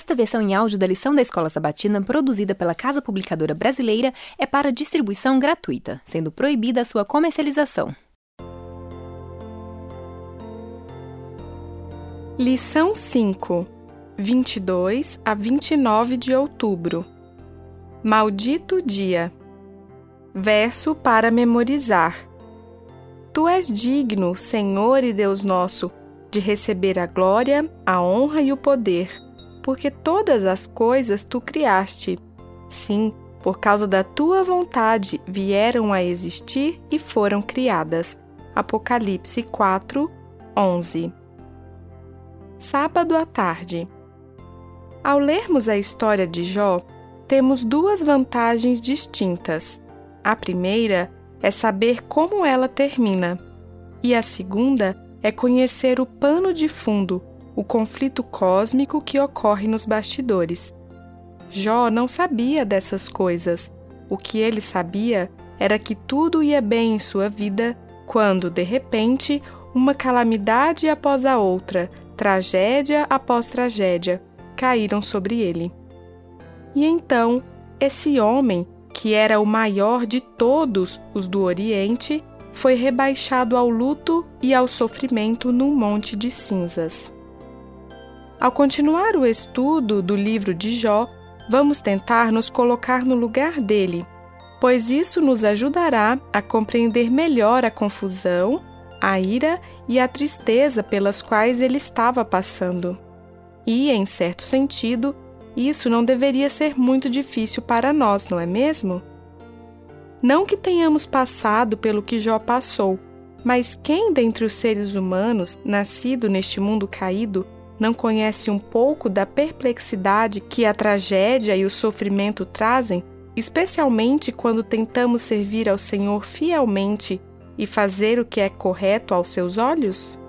Esta versão em áudio da lição da Escola Sabatina, produzida pela Casa Publicadora Brasileira, é para distribuição gratuita, sendo proibida a sua comercialização. Lição 5, 22 a 29 de outubro. Maldito dia. Verso para memorizar. Tu és digno, Senhor e Deus nosso, de receber a glória, a honra e o poder, porque todas as coisas tu criaste. Sim, por causa da tua vontade vieram a existir e foram criadas. Apocalipse 4, 11 sábado à tarde. Ao lermos a história de Jó, temos duas vantagens distintas. A primeira é saber como ela termina, e a segunda é conhecer o pano de fundo, o conflito cósmico que ocorre nos bastidores. Jó não sabia dessas coisas. O que ele sabia era que tudo ia bem em sua vida quando, de repente, uma calamidade após a outra tragédia após tragédia, caíram sobre ele. E então, esse homem, que era o maior de todos os do Oriente, foi rebaixado ao luto e ao sofrimento num monte de cinzas. Ao continuar o estudo do livro de Jó, vamos tentar nos colocar no lugar dele, pois isso nos ajudará a compreender melhor a confusão a ira e a tristeza pelas quais ele estava passando. E, em certo sentido, isso não deveria ser muito difícil para nós, não é mesmo? Não que tenhamos passado pelo que Jó passou, mas quem dentre os seres humanos, nascido neste mundo caído, não conhece um pouco da perplexidade que a tragédia e o sofrimento trazem, especialmente quando tentamos servir ao Senhor fielmente e fazer o que é correto aos seus olhos?